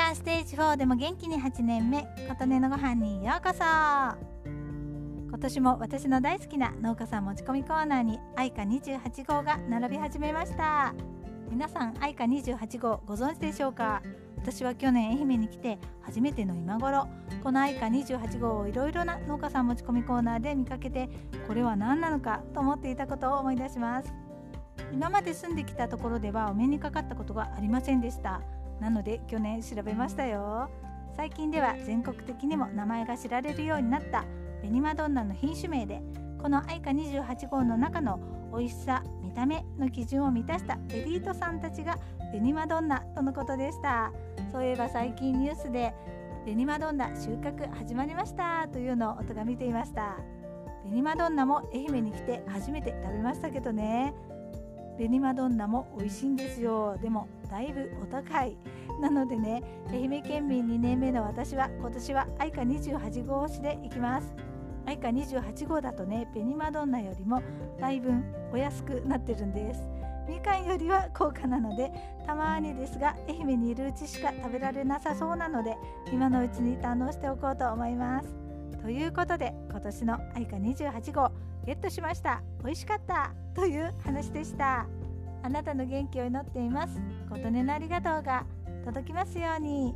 はステージ4でも元気に8年目琴音のご飯にようこそ。今年も私の大好きな農家さん持ち込みコーナーに愛花28号が並び始めました。皆さん愛花28号ご存知でしょうか？私は去年愛媛に来て初めての今頃この愛花28号をいろいろな農家さん持ち込みコーナーで見かけてこれは何なのかと思っていたことを思い出します。今まで住んできたところではお目にかかったことがありませんでした。なので去年調べましたよ。最近では全国的にも名前が知られるようになったベニマドンナの品種名でこの愛花28号の中の美味しさ見た目の基準を満たしたエリートさんたちがベニマドンナとのことでした。そういえば最近ニュースでベニマドンナ収穫始まりましたというのを夫が見ていました。ベニマドンナも愛媛に来て初めて食べましたけどね。ベニマドンナも美味しいんですよ。でもだいぶお高い。なのでね愛媛県民2年目の私は今年は愛花28号推しで行きます。愛花28号だとねベニマドンナよりもだいぶお安くなってるんです。みかんよりは高価なのでたまにですが愛媛にいるうちしか食べられなさそうなので今のうちに堪能しておこうと思います。ということで今年の愛花28号ゲットしました。美味しかった。という話でした。あなたの元気を祈っています。琴音のありがとうが届きますように。